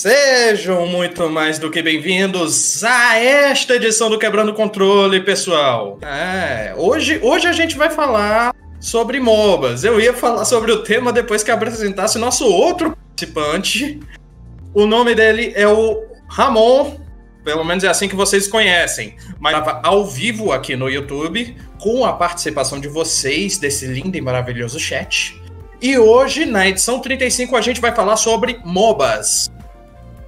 Sejam muito mais do que bem-vindos a esta edição do Quebrando Controle, pessoal. É, hoje, hoje a gente vai falar sobre MOBAs. Eu ia falar sobre o tema depois que apresentasse nosso outro participante. O nome dele é o Ramon, pelo menos é assim que vocês conhecem, mas estava ao vivo aqui no YouTube, com a participação de vocês desse lindo e maravilhoso chat. E hoje, na edição 35, a gente vai falar sobre MOBAs.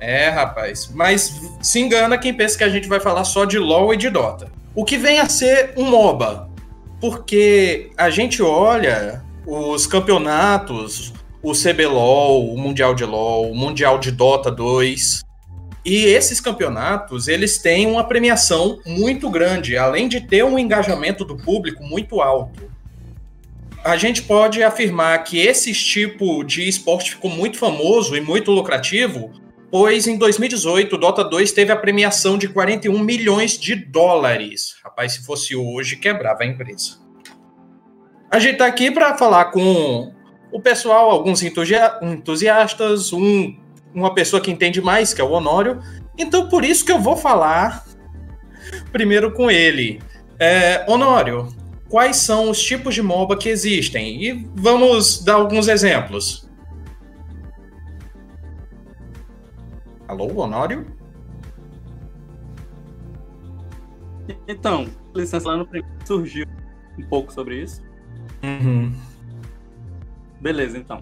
É, rapaz, mas se engana quem pensa que a gente vai falar só de LoL e de Dota. O que vem a ser um MOBA? Porque a gente olha os campeonatos, o CBLOL, o Mundial de LoL, o Mundial de Dota 2, e esses campeonatos, eles têm uma premiação muito grande, além de ter um engajamento do público muito alto a gente pode afirmar que esse tipo de esporte ficou muito famoso e muito lucrativo, pois em 2018 o Dota 2 teve a premiação de 41 milhões de dólares. Rapaz, se fosse hoje, quebrava a empresa. A gente está aqui para falar com o pessoal, alguns entusiastas, um, uma pessoa que entende mais, que é o Honório. Então, por isso que eu vou falar primeiro com ele. É, Honório, quais são os tipos de MOBA que existem. E vamos dar alguns exemplos. Alô, Honório? Então, licença lá no primeiro surgiu um pouco sobre isso. Uhum. Beleza, então.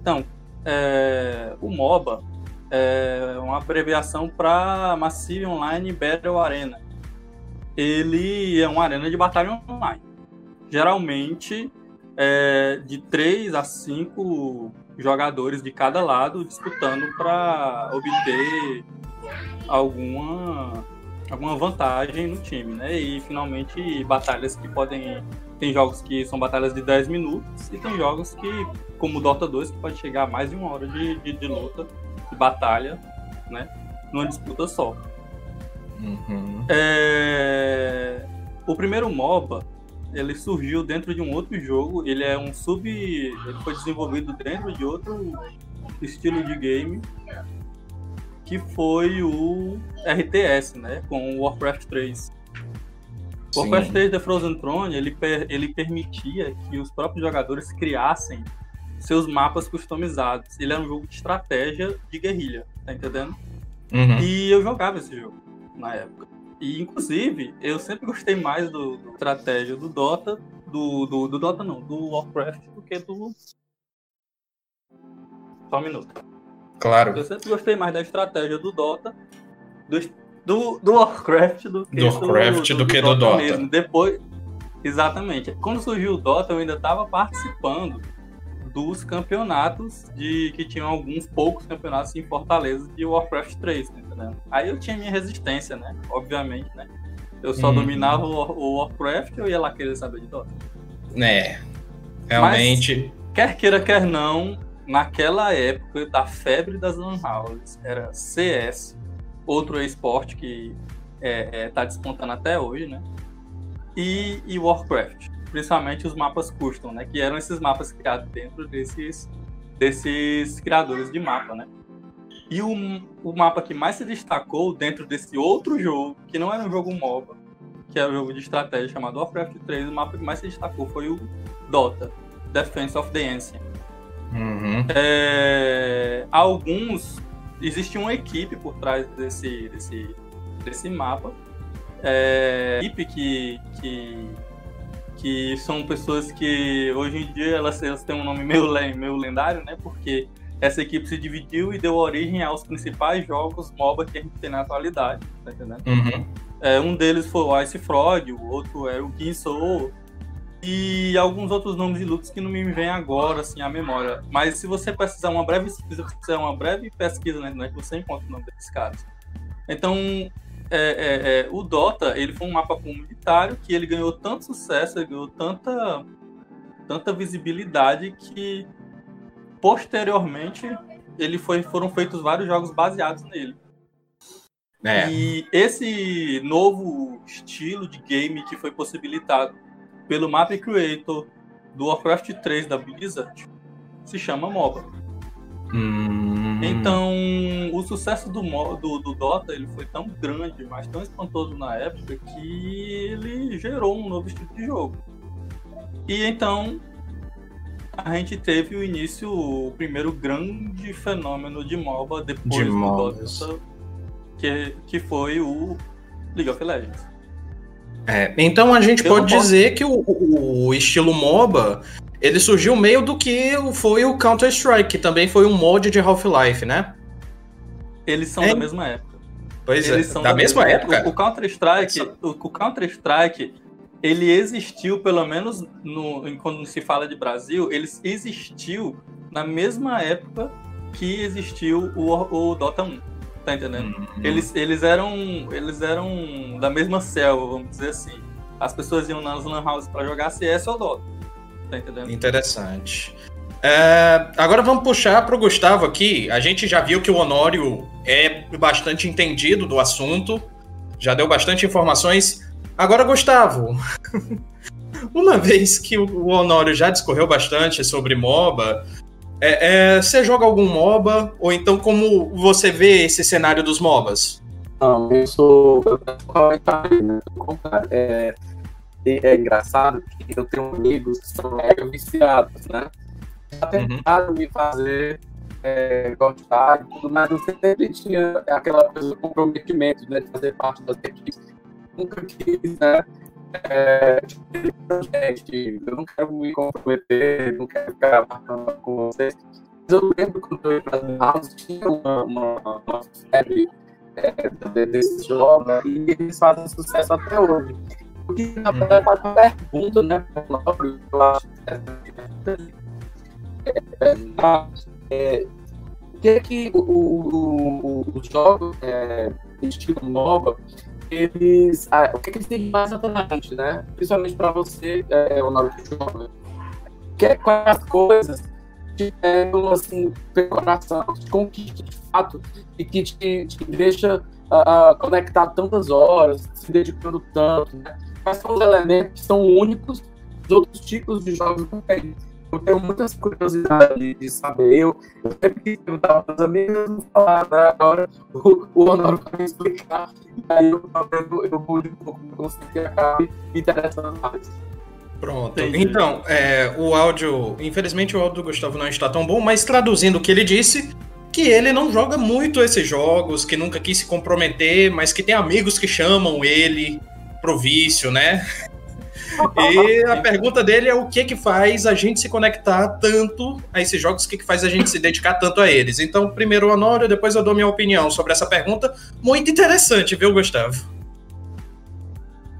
Então, é, o MOBA é uma abreviação para Massive Online Battle Arena. Ele é uma arena de batalha online geralmente é, de 3 a 5 jogadores de cada lado disputando para obter alguma alguma vantagem no time, né? E finalmente batalhas que podem tem jogos que são batalhas de 10 minutos e tem jogos que, como o Dota 2, que pode chegar a mais de uma hora de, de, de luta, de batalha, né? Numa disputa só. Uhum. É... O primeiro MOBA ele surgiu dentro de um outro jogo. Ele é um sub. Ele foi desenvolvido dentro de outro estilo de game. Que foi o RTS, né? Com o Warcraft 3. O Warcraft 3 The Frozen Throne ele, per, ele permitia que os próprios jogadores criassem seus mapas customizados. Ele era um jogo de estratégia de guerrilha, tá entendendo? Uhum. E eu jogava esse jogo na época. E, inclusive, eu sempre gostei mais do, do estratégia do Dota, do, do, do, Dota não, do Warcraft, do que do. Só um minuto. Claro. Eu sempre gostei mais da estratégia do Dota, do, do, do Warcraft do que do, Warcraft do, do, do que do Dota. Mesmo. Depois, exatamente. Quando surgiu o Dota, eu ainda estava participando dos campeonatos de que tinham alguns poucos campeonatos em Fortaleza de Warcraft 3, tá entendendo? Aí eu tinha minha resistência, né? Obviamente, né? Eu só hum. dominava o, Warcraft eu ia lá querer saber de Dota. É. Realmente. Mas, quer queira, quer não, naquela época da febre das Lan Houses, era CS, outro esporte que é, é, tá despontando até hoje, né? E, e Warcraft principalmente os mapas custom, né? Que eram esses mapas criados dentro desses, desses criadores de mapa, né? E o, o mapa que mais se destacou dentro desse outro jogo, que não era um jogo MOBA, que era um jogo de estratégia chamado Warcraft 3, o mapa que mais se destacou foi o Dota, Defense of the Ancient. Uhum. É, alguns. Existe uma equipe por trás desse, desse, desse mapa. É, equipe que, que que são pessoas que hoje em dia elas, elas têm um nome meio, meio lendário, né? Porque essa equipe se dividiu e deu origem aos principais jogos MOBA que a gente tem na atualidade, tá entendendo? Uhum. É, um deles foi o Ice Frog, o outro era o Soul e alguns outros nomes de lutas que não me vêm agora, assim, à memória. Mas se você precisar uma breve, se você fizer uma breve pesquisa na internet, você encontra o nome desses caras. Então, é, é, é, o Dota ele foi um mapa comunitário que ele ganhou tanto sucesso, ganhou tanta, tanta visibilidade que posteriormente ele foi, foram feitos vários jogos baseados nele. É. E esse novo estilo de game que foi possibilitado pelo Map Creator do Warcraft 3 da Blizzard se chama MOBA. Hum. Então, o sucesso do, do, do, Dota ele foi tão grande, mas tão espantoso na época, que ele gerou um novo estilo de jogo. E então, a gente teve o início, o primeiro grande fenômeno de MOBA depois de do Dota, que, que foi o League of Legends. É, então a gente Eu pode dizer que o, o, estilo MOBA ele surgiu meio do que foi o Counter-Strike, que também foi um mod de Half-Life, né? Eles são é. da mesma época. Pois Eles é, são da, da mesma, mesma época. época. O, Counter-Strike, o, o Counter-Strike, ele existiu, pelo menos no, quando se fala de Brasil, ele existiu na mesma época que existiu o, o Dota 1. Tá entendendo? Uhum. Eles, eles, eram, eles eram da mesma selva, vamos dizer assim. As pessoas iam nas Lan Houses pra jogar CS ou Dota. Tá entendendo? Interessante. É, agora vamos puxar para o Gustavo aqui. A gente já viu que o Honório é bastante entendido do assunto, já deu bastante informações. Agora, Gustavo, uma vez que o Honório já discorreu bastante sobre MOBA, é, é, você joga algum MOBA? Ou então como você vê esse cenário dos MOBAs? Não, eu sou. Né? É, é engraçado que eu tenho amigos que são mega viciados, né? Já tentaram uhum. me fazer é, gostar e tudo, mas eu sempre tinha aquela coisa de comprometimento, né? De fazer parte das equipes. Nunca quis, né? é, eu não quero me comprometer, não quero ficar marcando com vocês. Mas eu lembro quando eu ia para as aulas, tinha uma, uma, uma febre é, desses jogos né, e eles fazem sucesso até hoje. Porque, na verdade, faz uma pergunta, né, eu acho é, é, o que é o, o, o, os jogos é, estilo MOBA eles. Ah, o que, que eles têm mais atualmente, né? Principalmente para você, é, o nome que joga. Que, é, quais as coisas que pegam assim, pelo coração, te conquista de fato e que te, te deixa uh, conectado tantas horas, se dedicando tanto, né? Quais são os elementos que são únicos dos outros tipos de jogos que tem? Eu tenho muitas curiosidades de saber. Eu, eu sempre quis perguntar para os amigos, não falar, né? Agora o, o Honório vai me explicar, e aí eu, eu, eu mudo um pouco, não sei que acabe me interessando mais. Pronto. Entendi. Então, é, o áudio. Infelizmente o áudio do Gustavo não está tão bom, mas traduzindo o que ele disse, que ele não joga muito esses jogos, que nunca quis se comprometer, mas que tem amigos que chamam ele pro vício, né? E a pergunta dele é o que que faz a gente se conectar tanto a esses jogos, o que que faz a gente se dedicar tanto a eles. Então, primeiro o Honório, depois eu dou minha opinião sobre essa pergunta. Muito interessante, viu, Gustavo?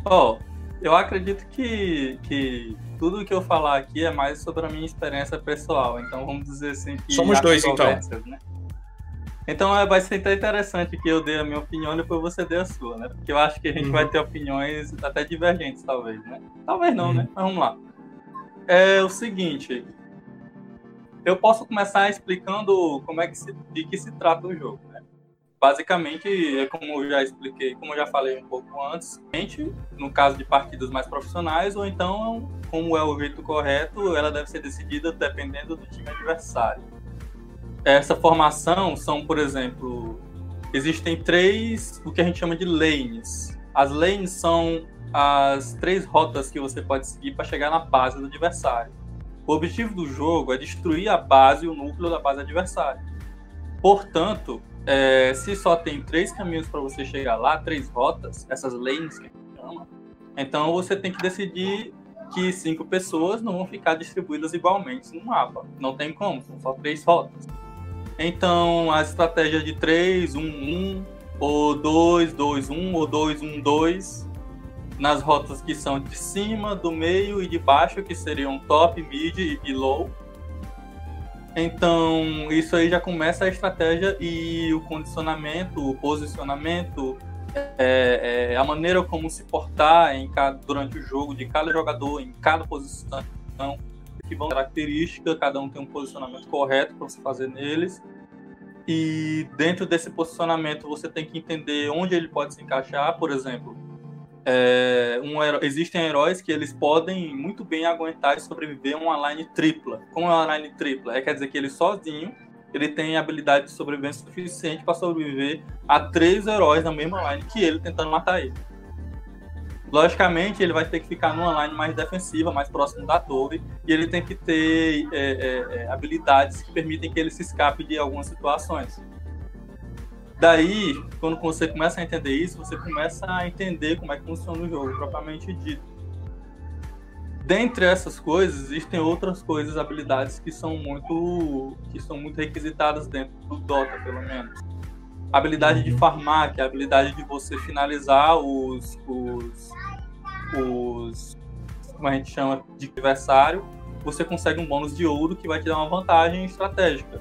Ó, oh, eu acredito que, que tudo que eu falar aqui é mais sobre a minha experiência pessoal. Então, vamos dizer assim que... Somos dois, então. Né? Então é, vai ser até interessante que eu dê a minha opinião e depois você dê a sua, né? Porque eu acho que a gente uhum. vai ter opiniões até divergentes, talvez, né? Talvez não, né? uhum. né? Mas vamos lá. É o seguinte. Eu posso começar explicando como é que se, de que se trata o jogo, né? Basicamente, é como eu já expliquei, como eu já falei um pouco antes, no caso de partidas mais profissionais, ou então, como é o jeito correto, ela deve ser decidida dependendo do time adversário essa formação são, por exemplo, existem três, o que a gente chama de lanes. As lanes são as três rotas que você pode seguir para chegar na base do adversário. O objetivo do jogo é destruir a base e o núcleo da base adversária. Portanto, é, se só tem três caminhos para você chegar lá, três rotas, essas lanes que a gente chama, então você tem que decidir que cinco pessoas não vão ficar distribuídas igualmente no mapa. Não tem como, são só três rotas. Então, a estratégia de 3, 1, 1, ou 2, 2, 1, ou 2, 1, 2, nas rotas que são de cima, do meio e de baixo, que seriam top, mid e low. Então, isso aí já começa a estratégia e o condicionamento, o posicionamento, é, é, a maneira como se portar em cada, durante o jogo de cada jogador, em cada posição que vão característica, cada um tem um posicionamento correto para você fazer neles. E dentro desse posicionamento você tem que entender onde ele pode se encaixar, por exemplo. É, um, existem heróis que eles podem muito bem aguentar e sobreviver uma line tripla. Como é uma line tripla? É quer dizer que ele sozinho ele tem habilidade de sobrevivência suficiente para sobreviver a três heróis na mesma line que ele tentando matar ele. Logicamente, ele vai ter que ficar numa line mais defensiva, mais próximo da torre, e ele tem que ter é, é, é, habilidades que permitem que ele se escape de algumas situações. Daí, quando você começa a entender isso, você começa a entender como é que funciona o jogo, propriamente dito. Dentre essas coisas, existem outras coisas, habilidades que são muito, que são muito requisitadas dentro do Dota, pelo menos a habilidade de farmar, que é a habilidade de você finalizar os, os, os como a gente chama de adversário, você consegue um bônus de ouro que vai te dar uma vantagem estratégica.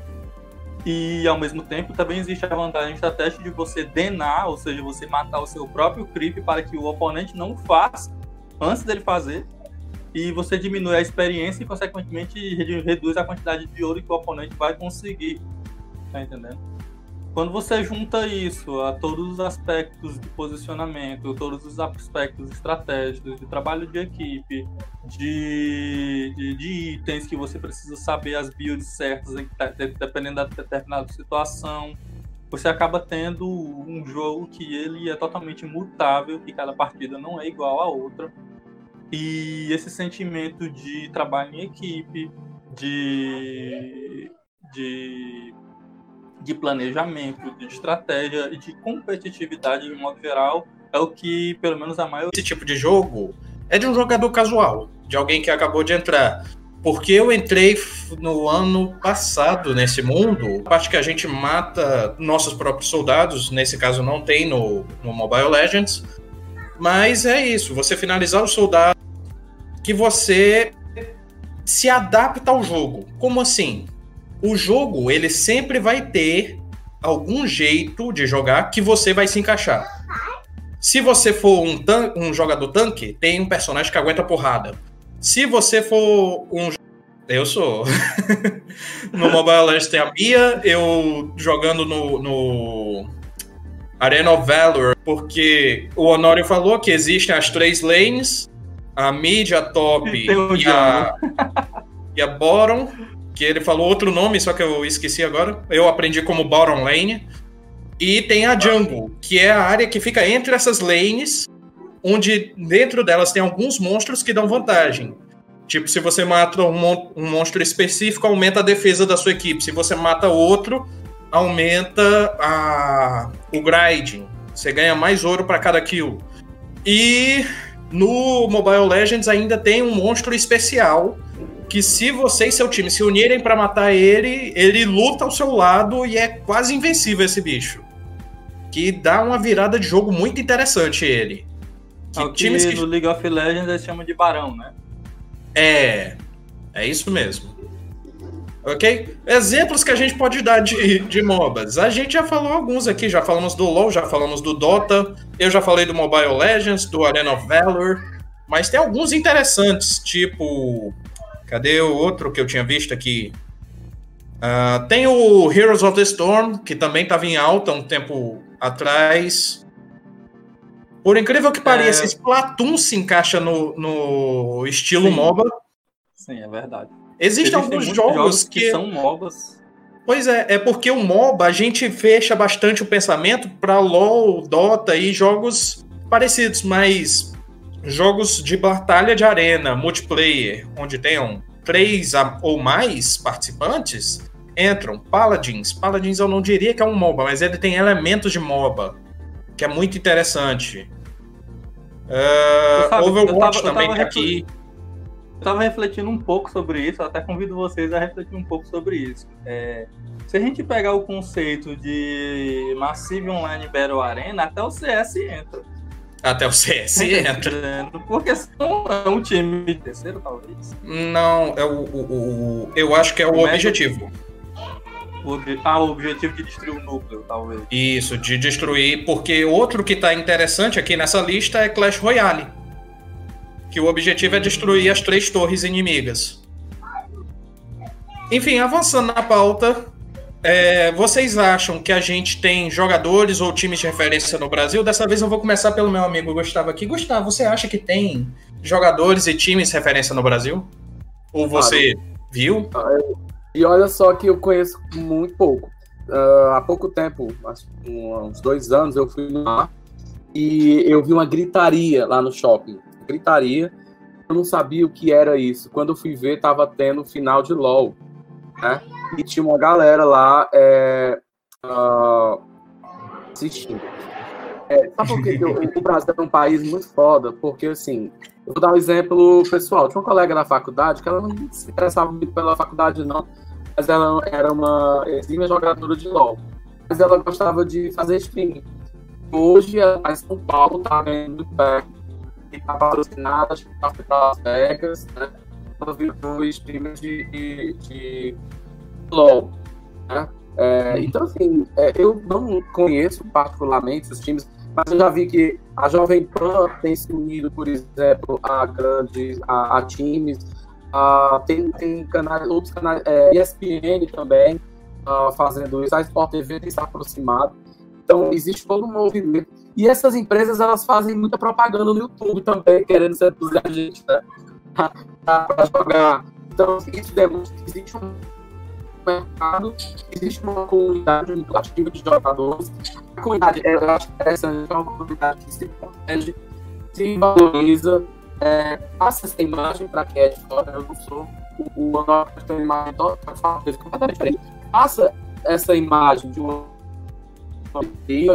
E ao mesmo tempo também existe a vantagem estratégica de você denar, ou seja, você matar o seu próprio creep para que o oponente não faça antes dele fazer. E você diminui a experiência e, consequentemente, reduz a quantidade de ouro que o oponente vai conseguir. Tá entendendo? Quando você junta isso a todos os aspectos de posicionamento, todos os aspectos estratégicos, de trabalho de equipe, de, de, de itens que você precisa saber as builds certas, dependendo da determinada situação, você acaba tendo um jogo que ele é totalmente mutável, que cada partida não é igual à outra. E esse sentimento de trabalho em equipe, de, de de planejamento, de estratégia e de competitividade de modo geral é o que, pelo menos, a maioria. Esse tipo de jogo é de um jogador casual, de alguém que acabou de entrar. Porque eu entrei no ano passado nesse mundo, a parte que a gente mata nossos próprios soldados, nesse caso não tem no, no Mobile Legends, mas é isso, você finalizar o soldado que você se adapta ao jogo. Como assim? O jogo ele sempre vai ter algum jeito de jogar que você vai se encaixar. Se você for um, um jogador tanque, tem um personagem que aguenta porrada. Se você for um. Eu sou. no Mobile Legends tem a Bia, eu jogando no, no Arena of Valor, porque o Honório falou que existem as três lanes: a mid, a top e, e a, e a bottom que ele falou outro nome, só que eu esqueci agora. Eu aprendi como Bottom Lane. E tem a Jungle, que é a área que fica entre essas lanes, onde dentro delas tem alguns monstros que dão vantagem. Tipo, se você mata um, mon um monstro específico, aumenta a defesa da sua equipe. Se você mata outro, aumenta a... o grinding. Você ganha mais ouro para cada kill. E no Mobile Legends ainda tem um monstro especial que se você e seu time se unirem para matar ele, ele luta ao seu lado e é quase invencível esse bicho. Que dá uma virada de jogo muito interessante ele. Que, é que times que no League of Legends eles chamam de barão, né? É, é isso mesmo. Ok? Exemplos que a gente pode dar de, de MOBAs. A gente já falou alguns aqui, já falamos do LoL, já falamos do Dota, eu já falei do Mobile Legends, do Arena of Valor, mas tem alguns interessantes, tipo Cadê o outro que eu tinha visto aqui? Uh, tem o Heroes of the Storm, que também estava em alta um tempo atrás. Por incrível que pareça, é... Splatoon se encaixa no, no estilo Sim. MOBA. Sim, é verdade. Existem, Existem alguns jogos, jogos que... que... são MOBAs. Pois é, é porque o MOBA a gente fecha bastante o pensamento para LoL, Dota e jogos parecidos, mas jogos de batalha de arena, multiplayer, onde tenham três ou mais participantes, entram Paladins. Paladins eu não diria que é um MOBA, mas ele tem elementos de MOBA, que é muito interessante. Uh, sabe, Overwatch tava, também tá aqui. Eu tava refletindo um pouco sobre isso, até convido vocês a refletir um pouco sobre isso. É, se a gente pegar o conceito de Massive Online Battle Arena, até o CS entra. Até o CS entra. Porque não é um time terceiro, talvez. Não, é o, o, o eu acho que é o, o objetivo. O, ah, o objetivo de destruir o núcleo, talvez. Isso, de destruir, porque outro que tá interessante aqui nessa lista é Clash Royale. Que o objetivo é destruir as três torres inimigas. Enfim, avançando na pauta, é, vocês acham que a gente tem jogadores ou times de referência no Brasil? Dessa vez eu vou começar pelo meu amigo Gustavo aqui. Gustavo, você acha que tem jogadores e times de referência no Brasil? Ou você claro. viu? Ah, E olha só que eu conheço muito pouco. Uh, há pouco tempo, uns dois anos, eu fui lá e eu vi uma gritaria lá no shopping. Gritaria. Eu não sabia o que era isso. Quando eu fui ver, tava tendo final de LOL. Né? E tinha uma galera lá é, uh, assistindo. É, sabe por que o, Brasil é um país muito foda? Porque, assim, eu vou dar um exemplo pessoal. Tinha uma colega da faculdade que ela não se interessava muito pela faculdade, não, mas ela era uma exímia jogadora de LOL. Mas ela gostava de fazer streaming. Hoje, ela tá em São Paulo, tá vendo muito bem. E tá patrocinada, acho que tá para Las Vegas, né? Ela virou streamer de, de, de LOL, né? É, então, assim, é, eu não conheço particularmente os times mas eu já vi que a Jovem Pan tem se unido, por exemplo, a grandes, a, a times, a, tem, tem canais, outros canais, é, ESPN também, uh, fazendo isso, a Sport TV tem se aproximado. Então, existe todo um movimento. E essas empresas, elas fazem muita propaganda no YouTube também, querendo seduzir a gente, né? Para jogar. Então, isso demonstra que existe um mercado, existe uma comunidade muito ativa de jogadores. A comunidade, eu acho é uma comunidade que se protege, se valoriza, é, passa essa imagem para quem é de fora. Eu não sou o Honor que tem imagem completamente diferente. Passa essa imagem de uma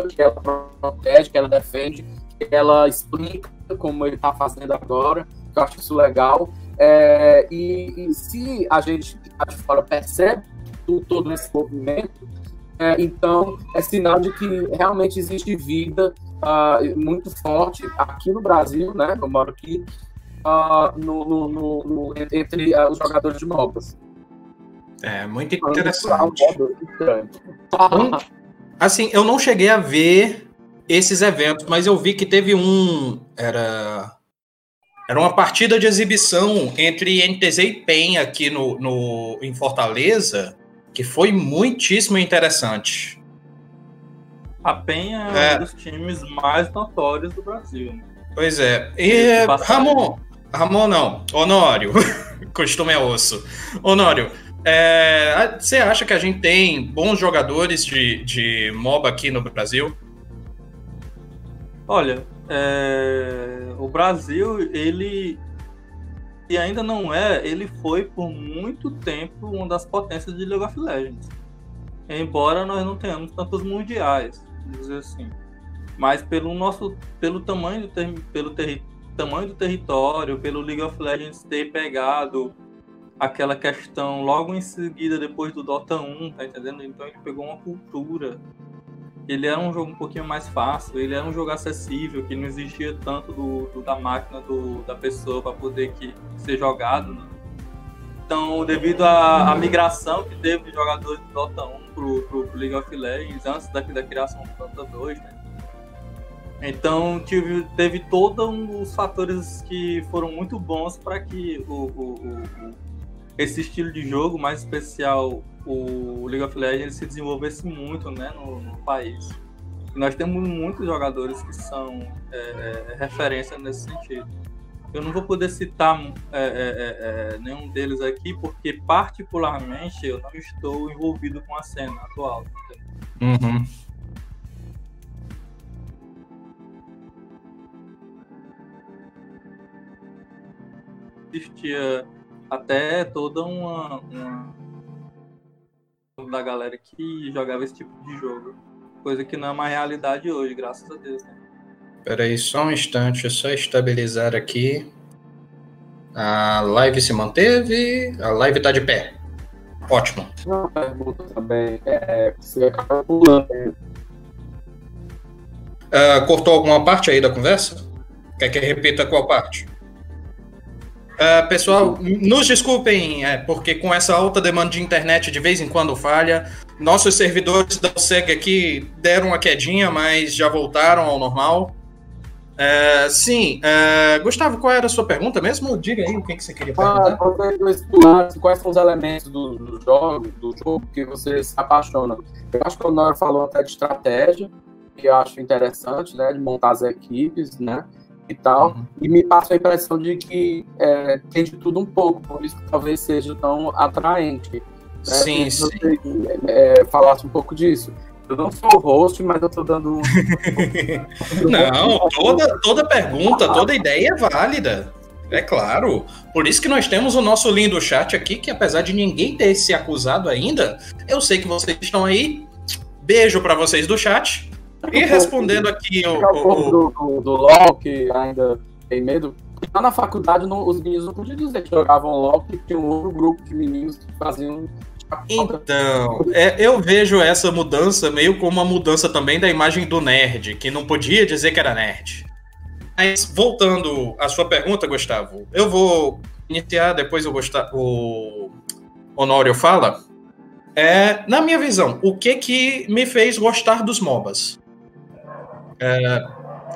que ela protege, que ela defende, que ela explica como ele está fazendo agora. Eu acho isso legal. É, e, e, se a gente que de fora percebe todo esse movimento, é, então é sinal de que realmente existe vida uh, muito forte aqui no Brasil, né? Eu moro aqui, uh, no, no, no, entre uh, os jogadores de MOBAs. É, muito interessante. assim, eu não cheguei a ver esses eventos, mas eu vi que teve um. Era. Era uma partida de exibição entre NTZ e PEN aqui no, no, em Fortaleza que foi muitíssimo interessante. A Penha é, é um dos times mais notórios do Brasil. Né? Pois é. E Ramon, Ramon não, Honório, costume é osso. Honório, é, você acha que a gente tem bons jogadores de, de MOBA aqui no Brasil? Olha, é, o Brasil, ele e ainda não é, ele foi por muito tempo uma das potências de League of Legends. Embora nós não tenhamos tantos mundiais, dizer assim. Mas pelo nosso pelo tamanho do ter, pelo ter, tamanho do território, pelo League of Legends ter pegado aquela questão logo em seguida depois do Dota 1, tá entendendo? Então ele pegou uma cultura ele era um jogo um pouquinho mais fácil, ele era um jogo acessível, que não existia tanto do, do da máquina do, da pessoa para poder que, ser jogado. Né? Então, devido à, migração que teve de jogadores do Dota 1 pro, pro, pro League of Legends, antes da, da criação do Dota 2, né? Então, tive, teve todos os fatores que foram muito bons para que o, o, o, esse estilo de jogo, mais especial o League of Legends, se desenvolvesse muito né, no, no país. E nós temos muitos jogadores que são é, é, referência nesse sentido. Eu não vou poder citar é, é, é, é, nenhum deles aqui, porque particularmente eu não estou envolvido com a cena atual. Uhum. Existia até toda uma, uma da galera que jogava esse tipo de jogo. Coisa que não é uma realidade hoje, graças a Deus. Né? Peraí, só um instante, é só estabilizar aqui. A live se manteve, a live tá de pé. Ótimo. Uma pergunta também, é, você acaba pulando. Uh, cortou alguma parte aí da conversa? Quer que eu repita qual parte? Uh, pessoal, nos desculpem, é, porque com essa alta demanda de internet de vez em quando falha. Nossos servidores da SEG aqui deram uma quedinha, mas já voltaram ao normal. Uh, sim, uh, Gustavo, qual era a sua pergunta mesmo? Diga aí o que, que você queria perguntar. Ah, quais são os elementos do, do, jogo, do jogo que você se apaixona? Eu acho que o Nora falou até de estratégia, que eu acho interessante, né? De montar as equipes, né? E tal, uhum. e me passa a impressão de que é, tem de tudo um pouco, por isso que talvez seja tão atraente. Sim, Se sim. você é, falasse um pouco disso. Eu não sou host, mas eu tô dando. um- Não, toda, toda pergunta, toda ideia é válida. É claro. Por isso que nós temos o nosso lindo chat aqui, que apesar de ninguém ter se acusado ainda, eu sei que vocês estão aí. Beijo pra vocês do chat. E respondendo aqui o, o- do, do, do LOL, que ainda tem medo. Lá na faculdade, não- os meninos não podiam dizer que jogavam LOL, que tinha um outro grupo de meninos que faziam. Então, é, eu vejo essa mudança meio como uma mudança também da imagem do nerd, que não podia dizer que era nerd. Mas voltando à sua pergunta, Gustavo, eu vou iniciar, depois o, Gusta- o Honório fala. É, na minha visão, o que que me fez gostar dos MOBAs? É,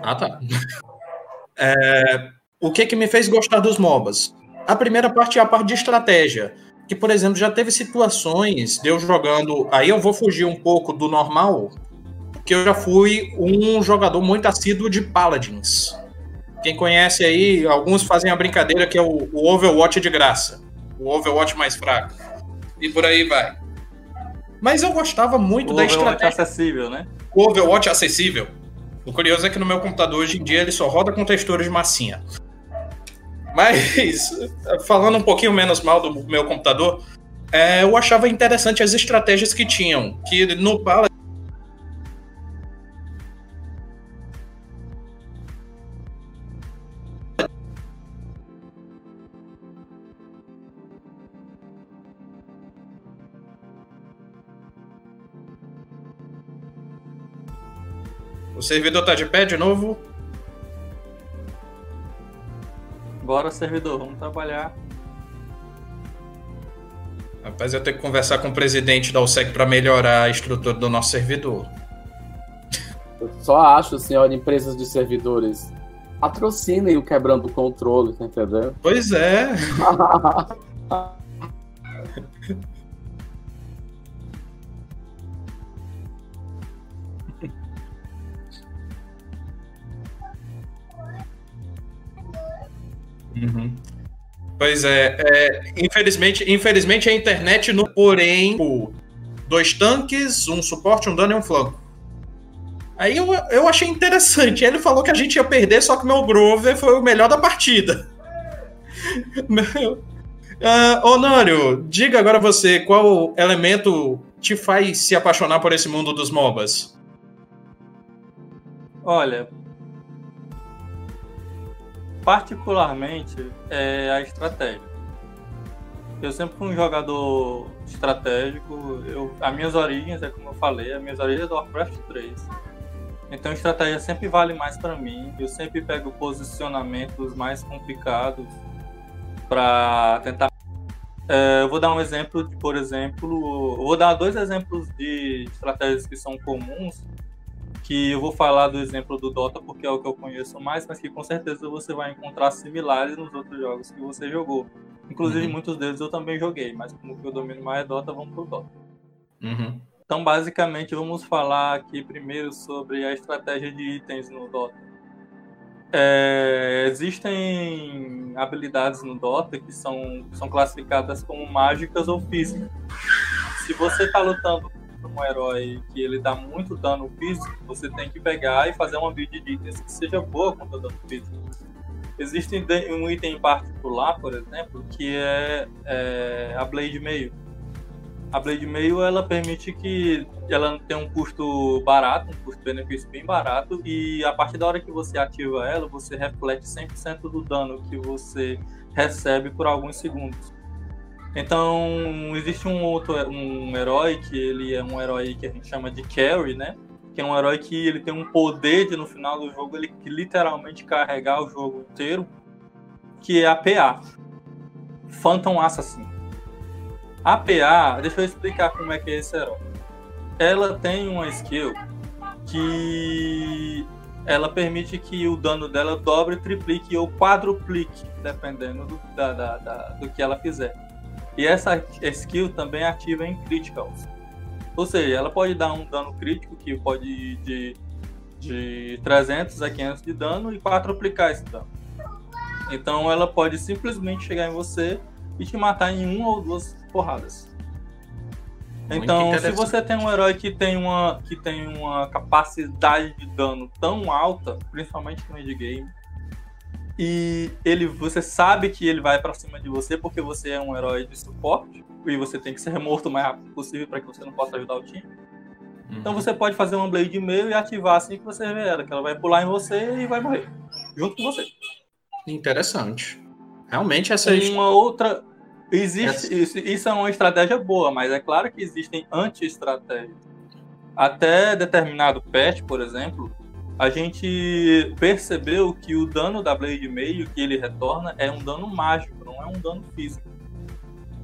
ah, tá. É, o que que me fez gostar dos MOBAs? A primeira parte é a parte de estratégia que, por exemplo, já teve situações de eu jogando. Aí eu vou fugir um pouco do normal, porque eu já fui um jogador muito assíduo de Paladins. Quem conhece aí, alguns fazem a brincadeira que é o, o Overwatch de graça. O Overwatch mais fraco. E por aí vai. Mas eu gostava muito O da Overwatch estratégia. acessível, né? O Overwatch acessível. O curioso é que no meu computador hoje em dia ele só roda com textura de massinha. Mas, falando um pouquinho menos mal do meu computador, é, eu achava interessante as estratégias que tinham. Que no Pala. Servidor tá de pé de novo? Bora, servidor, vamos trabalhar. Rapaz, eu tenho que conversar com o presidente da USEC para melhorar a estrutura do nosso servidor. Eu só acho, senhora, empresas de servidores. Patrocinem o quebrando o controle, tá entendendo? Pois é. Uhum. Pois é, é, infelizmente, infelizmente a internet no porém, tipo, dois tanques, um suporte, um dano e um flanco. Aí eu, eu achei interessante. Ele falou que a gente ia perder, só que meu Grover foi o melhor da partida. Meu... Uh, Honório, diga agora você, qual elemento te faz se apaixonar por esse mundo dos MOBAs? Olha, particularmente é a estratégia. Eu sempre fui um jogador estratégico. Eu, as minhas origens, é como eu falei, as minhas origens é do Warcraft 3. Então estratégia sempre vale mais para mim. Eu sempre pego posicionamentos mais complicados para tentar. É, eu vou dar um exemplo, de, por exemplo, vou dar dois exemplos de estratégias que são comuns que eu vou falar do exemplo do Dota porque é o que eu conheço mais, mas que com certeza você vai encontrar similares nos outros jogos que você jogou. Inclusive, Uhum. muitos deles eu também joguei, mas como que eu domino mais é Dota, vamos pro Dota. Uhum. Então, basicamente, vamos falar aqui primeiro sobre a estratégia de itens no Dota. É, existem habilidades no Dota que são, são classificadas como mágicas ou físicas. Se você está lutando um herói que ele dá muito dano físico, você tem que pegar e fazer uma build de itens que seja boa contra dano físico. Existe um item em particular, por exemplo, que é, é a Blade Meio. A Blade Meio ela permite que ela tenha um custo barato, um custo-benefício bem barato, e a partir da hora que você ativa ela, você reflete 100% do dano que você recebe por alguns segundos. Então, existe um outro um herói que ele é um herói que a gente chama de carry, né? Que é um herói que ele tem um poder de no final do jogo ele literalmente carregar o jogo inteiro, que é a PA, Phantom Assassin. A PA, deixa eu explicar como é que é esse herói. Ela tem uma skill que ela permite que o dano dela dobre, triplique ou quadruplique, dependendo do, da, da, da, do que ela fizer. E essa skill também ativa em criticals. Ou seja, ela pode dar um dano crítico que pode ir de, de 300 a 500 de dano e quadruplicar esse dano. Então ela pode simplesmente chegar em você e te matar em uma ou duas porradas. Então, se você tem um herói que tem uma, que tem uma capacidade de dano tão alta, principalmente no endgame, e ele, você sabe que ele vai para cima de você porque você é um herói de suporte e você tem que ser morto o mais rápido possível para que você não possa ajudar o time. Uhum. Então você pode fazer uma Blade meio e ativar assim que você vê ela, que ela vai pular em você e vai morrer junto com você. Interessante. Realmente essa uma outra Existe, isso, isso é uma estratégia boa, mas é claro que existem anti-estratégias. Até determinado patch, por exemplo, a gente percebeu que o dano da Blade meio que ele retorna é um dano mágico, não é um dano físico.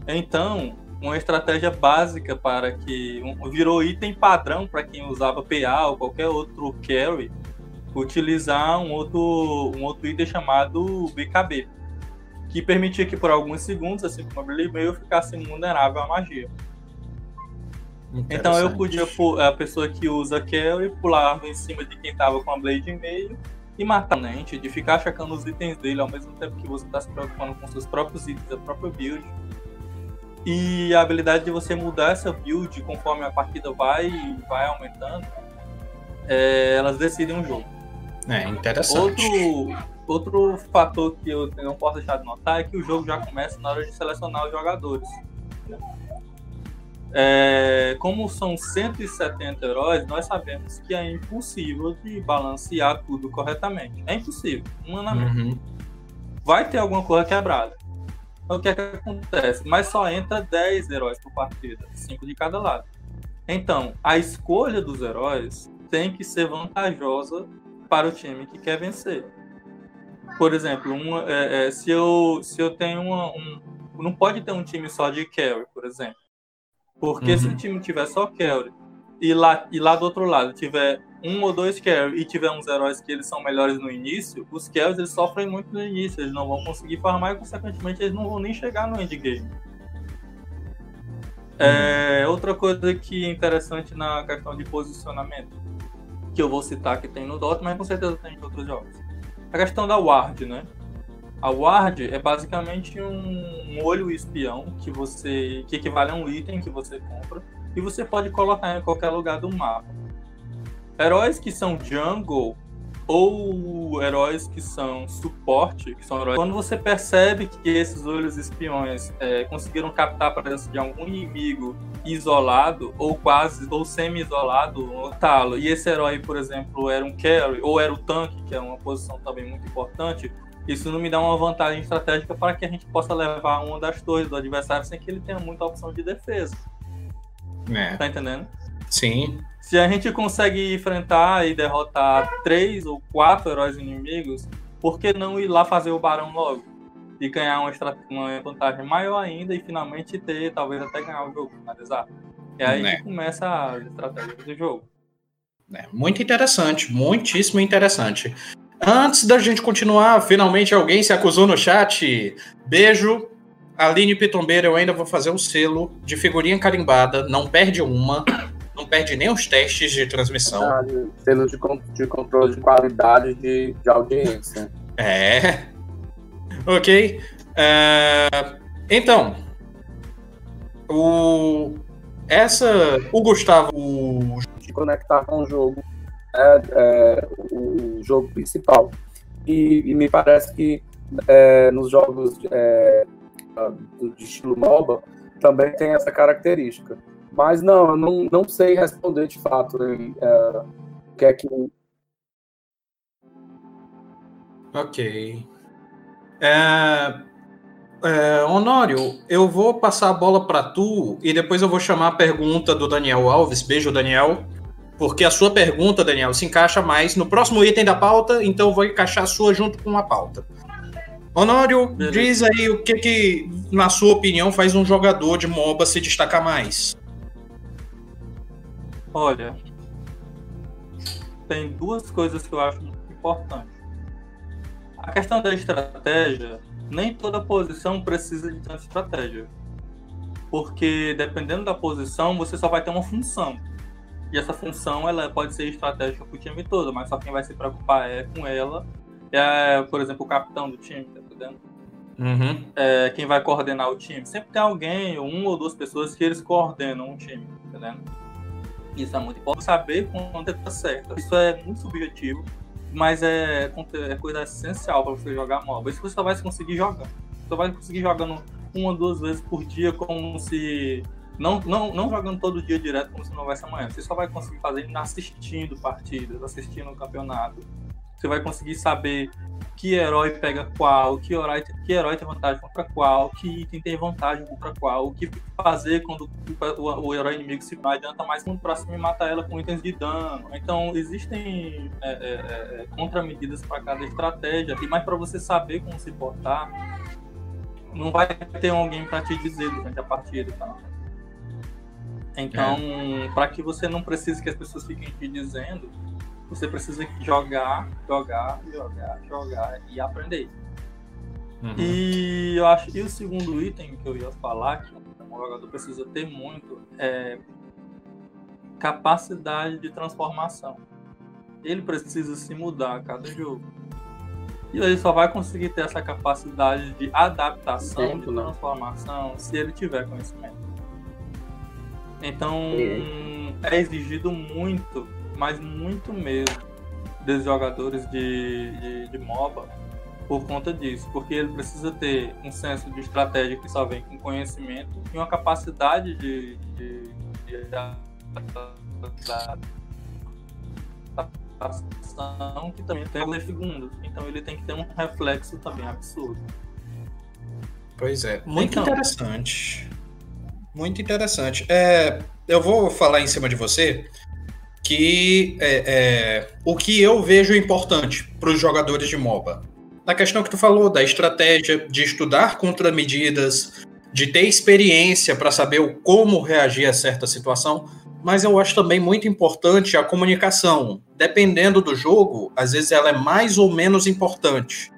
Então, uma estratégia básica para que um, virou item padrão para quem usava PA ou qualquer outro carry utilizar um outro, um outro item chamado BKB que permitia que por alguns segundos, assim como a Billy Mail, ficasse invulnerável à magia. Então eu podia, a pessoa que usa Carry, pulava em cima de quem estava com a Blade em meio e matar o Nente, de ficar checando os itens dele ao mesmo tempo que você está se preocupando com seus próprios itens, a própria build. E a habilidade de você mudar essa build conforme a partida vai, vai aumentando, é, elas decidem um jogo. É interessante. Outro, Outro fator que eu não posso deixar de notar é que o jogo já começa na hora de selecionar os jogadores. É, como são 170 heróis, nós sabemos que é impossível de balancear tudo corretamente. É impossível, humanamente. Uhum. Vai ter alguma coisa quebrada. Então, o que é que acontece? Mas só entra 10 heróis por partida, 5 de cada lado. Então, a escolha dos heróis tem que ser vantajosa para o time que quer vencer por exemplo, uma, é, é, se, eu, se eu tenho uma, um. Não pode ter um time só de carry, por exemplo. Porque uhum. se o time tiver só carry e lá, e lá do outro lado tiver um ou dois carry e tiver uns heróis que eles são melhores no início, os carries eles sofrem muito no início, eles não vão conseguir farmar e, consequentemente, eles não vão nem chegar no endgame. É, uhum. outra coisa que é interessante na questão de posicionamento, que eu vou citar que tem no Dota, mas com certeza tem em outros jogos a questão da ward, né? A ward é basicamente um, um olho espião que você que equivale a um item que você compra e você pode colocar em qualquer lugar do mapa. Heróis que são jungle ou heróis que são suporte, que são heróis. Quando você percebe que esses olhos espiões é, conseguiram captar a presença de algum inimigo isolado, ou quase, ou semi-isolado, talo, e esse herói, por exemplo, era um carry, ou era o tanque, que é uma posição também muito importante, isso não me dá uma vantagem estratégica para que a gente possa levar uma das torres do adversário sem que ele tenha muita opção de defesa. É. Tá entendendo? Sim. Se a gente consegue enfrentar e derrotar três ou quatro heróis inimigos, por que não ir lá fazer o barão logo? E ganhar uma, uma vantagem maior ainda e finalmente ter, talvez até ganhar o jogo, finalizar. E aí é. começa a estratégia do jogo. É, muito interessante, muitíssimo interessante. Antes da gente continuar, finalmente alguém se acusou no chat. Beijo. Aline Pitombeira, eu ainda vou fazer o selo de figurinha carimbada, não perde uma não perde nem os testes de transmissão. Ah, selo de, de controle de qualidade de, de audiência. É. Ok. Uh, então, o essa o Gustavo o... de conectar com o jogo é, é o jogo principal e, e me parece que é, nos jogos é, de estilo MOBA também tem essa característica mas não, eu não, não sei responder de fato né, é, o que é que. Ok. É, é, Honório, eu vou passar a bola para tu e depois eu vou chamar a pergunta do Daniel Alves. Beijo, Daniel. Porque a sua pergunta, Daniel, se encaixa mais no próximo item da pauta, então eu vou encaixar a sua junto com a pauta. Honório, Beleza. diz aí o que, que, na sua opinião, faz um jogador de MOBA se destacar mais. Olha, tem duas coisas que eu acho muito importantes. A questão da estratégia, nem toda posição precisa de tanta estratégia. Porque dependendo da posição, você só vai ter uma função. E essa função ela pode ser estratégica para o time todo, mas só quem vai se preocupar é com ela é, por exemplo, o capitão do time, tá entendendo? uhum. é, quem vai coordenar o time. Sempre tem alguém, uma ou duas pessoas que eles coordenam um time, entendeu? Isso é muito importante saber quando está certo. Isso é muito subjetivo, mas é, é coisa essencial para você jogar MOBA. Isso você só vai conseguir jogando. Você só vai conseguir jogando uma ou duas vezes por dia, como se. Não, não, não jogando todo dia direto, como se não houvesse amanhã. Você só vai conseguir fazer assistindo partidas, assistindo o campeonato. Você vai conseguir saber que herói pega qual, que herói, que herói tem vantagem contra qual, que item tem vantagem contra qual, o que fazer quando o, o, o herói inimigo se vai, adianta mais quando o próximo mata ela com itens de dano. Então, existem é, é, é, contramedidas para cada estratégia, e mais para você saber como se portar, não vai ter alguém para te dizer durante a partida. Tá? Então, é. para que você não precise que as pessoas fiquem te dizendo, você precisa jogar, jogar, jogar, jogar e aprender. Uhum. E eu acho que o segundo item que eu ia falar, que um jogador precisa ter muito, é capacidade de transformação. Ele precisa se mudar a cada jogo. E ele só vai conseguir ter essa capacidade de adaptação, Tempo, de né? transformação, não. se ele tiver conhecimento. Então, é exigido muito mas muito mesmo, dos jogadores de, de, de MOBA por conta disso, porque ele precisa ter um senso de estratégia que só vem com conhecimento e uma capacidade de, de, de adaptação que também tem ler segundos. Então ele tem que ter um reflexo também absurdo. Pois é, muito então, interessante. Muito interessante. É, eu vou falar em cima de você, que é, é, o que eu vejo importante para os jogadores de MOBA. Na questão que tu falou da estratégia, de estudar contramedidas, de ter experiência para saber como reagir a certa situação, mas eu acho também muito importante a comunicação. Dependendo do jogo, às vezes ela é mais ou menos importante.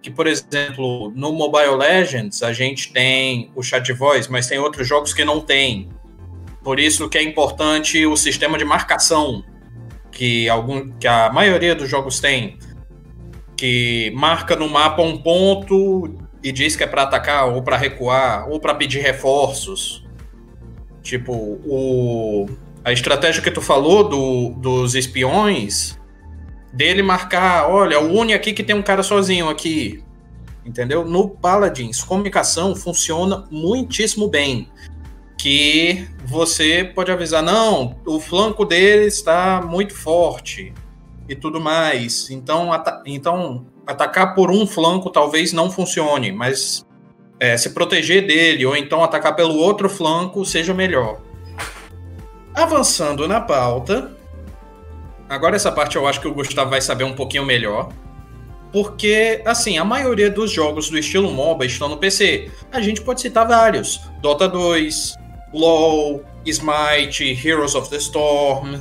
Que, por exemplo, no Mobile Legends a gente tem o chat voice, mas tem outros jogos que não tem. Por isso que é importante o sistema de marcação que, algum, que a maioria dos jogos tem, que marca no mapa um ponto e diz que é para atacar ou para recuar ou para pedir reforços. Tipo, o, a estratégia que tu falou do, dos espiões, dele marcar, olha, o une aqui que tem um cara sozinho aqui. Entendeu? No Paladins, comunicação funciona muitíssimo bem que você pode avisar, não, o flanco dele está muito forte e tudo mais. Então, ata então atacar por um flanco talvez não funcione, mas é, se proteger dele ou então atacar pelo outro flanco seja melhor. Avançando na pauta, agora essa parte eu acho que o Gustavo vai saber um pouquinho melhor. Porque, assim, a maioria dos jogos do estilo MOBA estão no PC. A gente pode citar vários: Dota 2, LoL, Smite, Heroes of the Storm,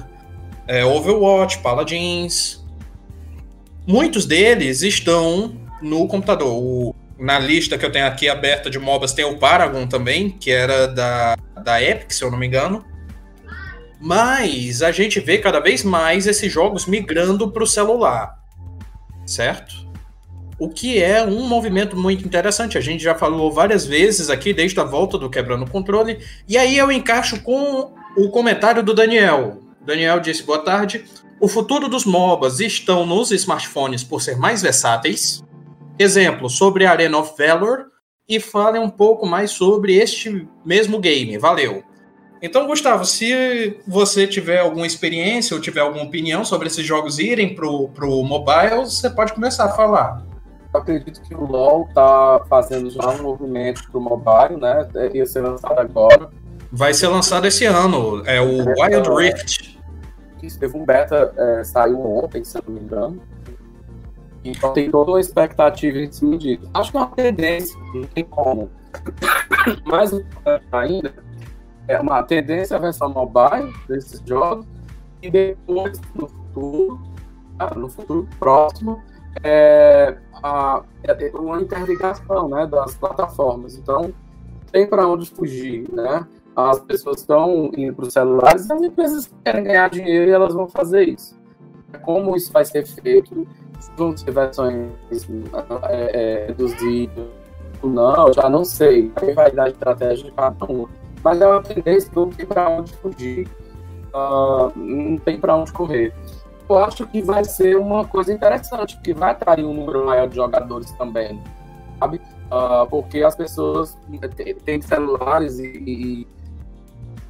é, Overwatch, Paladins. Muitos deles estão no computador. O, na lista que eu tenho aqui aberta de MOBAs tem o Paragon também, que era da, da Epic, se eu não me engano. Mas a gente vê cada vez mais esses jogos migrando para o celular, certo? o que é um movimento muito interessante. A gente já falou várias vezes aqui, desde a volta do Quebrando Controle, e aí eu encaixo com o comentário do Daniel. Daniel disse: boa tarde. O futuro dos MOBAs estão nos smartphones por ser mais versáteis. Exemplo sobre Arena of Valor. E fale um pouco mais sobre este mesmo game. Valeu. Então, Gustavo, se você tiver alguma experiência ou tiver alguma opinião sobre esses jogos irem para o mobile, você pode começar a falar eu acredito que o LoL tá fazendo já um movimento pro mobile, né? Ia ser lançado agora. Vai ser lançado esse ano, é o é, Wild Rift. Isso, teve um beta, é, saiu ontem, se eu não me engano. Então tem toda uma expectativa em cima disso. Acho que é uma tendência, não tem como. Mais ainda, é uma tendência a versão mobile desses jogos e depois, no futuro, tá? no futuro próximo, é, a, é uma interligação né, das plataformas. Então, tem para onde fugir. Né? As pessoas estão indo para os celulares, as empresas querem ganhar dinheiro e elas vão fazer isso. Como isso vai ser feito? Vão ser versões é, é, reduzidas, não, já não sei. Aí vai dar estratégia de cada um. Mas é uma tendência que não tem para onde fugir, uh, não tem para onde correr. Eu acho que vai ser uma coisa interessante, porque vai atrair um número maior de jogadores também, sabe? Uh, porque as pessoas têm celulares e,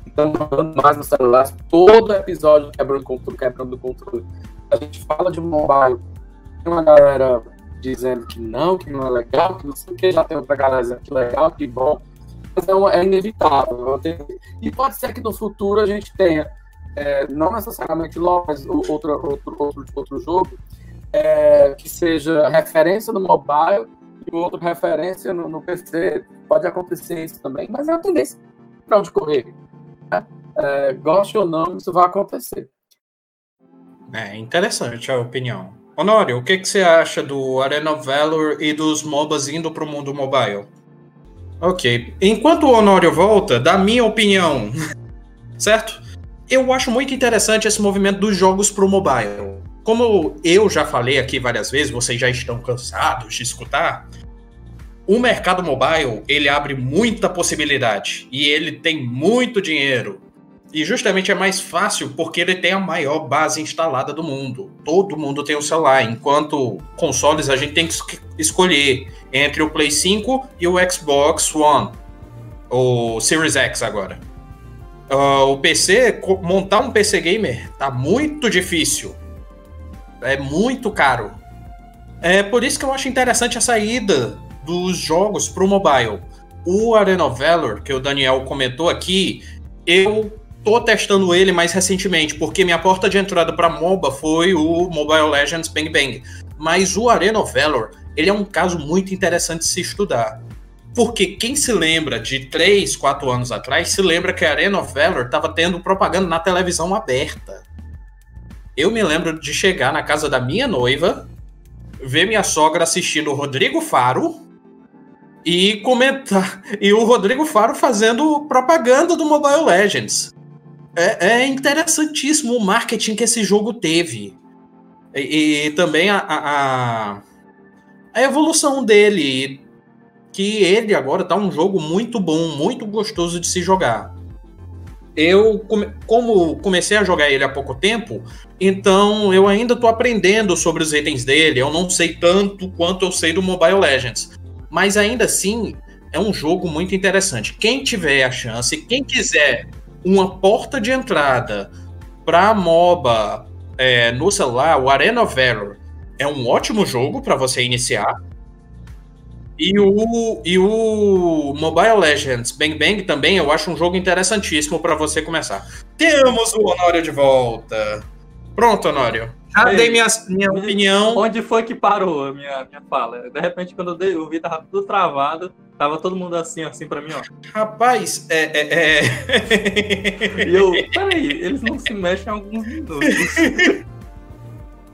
estão jogando mais no celular. Todo episódio quebrando o controle, quebrando o controle. A gente fala de mobile, tem uma galera dizendo que não, que não é legal, que não sei o que, já tem outra galera dizendo que legal, que bom, mas é, uma, é inevitável. E pode ser que no futuro a gente tenha, é, não necessariamente LOL, mas outro, outro, outro, outro jogo, é, que seja referência no mobile e outro referência no, no, PC. Pode acontecer isso também, mas é uma tendência para onde correr. Né? É, goste ou não, isso vai acontecer. É interessante a opinião. Honório, o que, que você acha do Arena of Valor e dos MOBAs indo para o mundo mobile? Ok. Enquanto o Honório volta, da minha opinião, certo? Eu acho muito interessante esse movimento dos jogos para o mobile. Como eu já falei aqui várias vezes, vocês já estão cansados de escutar, o mercado mobile ele abre muita possibilidade e ele tem muito dinheiro. E justamente é mais fácil porque ele tem a maior base instalada do mundo. Todo mundo tem um celular, enquanto consoles a gente tem que escolher entre o Play 5 e o Xbox One, o Series X agora. Uh, o PC, montar um PC gamer tá muito difícil. É muito caro. É por isso que eu acho interessante a saída dos jogos para o mobile. O Arena of Valor, que o Daniel comentou aqui, eu tô testando ele mais recentemente, porque minha porta de entrada para MOBA foi o Mobile Legends Bang Bang. Mas o Arena of Valor, ele é um caso muito interessante de se estudar. Porque quem se lembra de 3, 4 anos atrás, se lembra que a Arena of Valor estava tendo propaganda na televisão aberta. Eu me lembro de chegar na casa da minha noiva, ver minha sogra assistindo o Rodrigo Faro e comentar. E o Rodrigo Faro fazendo propaganda do Mobile Legends. É, é interessantíssimo o marketing que esse jogo teve. E, e também a, a, a, evolução dele. Que ele agora tá um jogo muito bom, muito gostoso de se jogar. Eu, como comecei a jogar ele há pouco tempo, então eu ainda tô aprendendo sobre os itens dele. Eu não sei tanto quanto eu sei do Mobile Legends. Mas ainda assim, é um jogo muito interessante. Quem tiver a chance, quem quiser uma porta de entrada para MOBA é, no celular, o Arena of Valor é um ótimo jogo para você iniciar. E o, e o Mobile Legends Bang Bang também eu acho um jogo interessantíssimo para você começar. Temos o Honório de volta. Pronto, Honório. Já Ei, dei minha, minha opinião. Onde foi que parou a minha, minha fala? De repente, quando eu, dei, eu vi, tava tudo travado. Tava todo mundo assim, assim pra mim, ó. Rapaz, é. é, é... e eu, peraí, eles não se mexem há alguns minutos.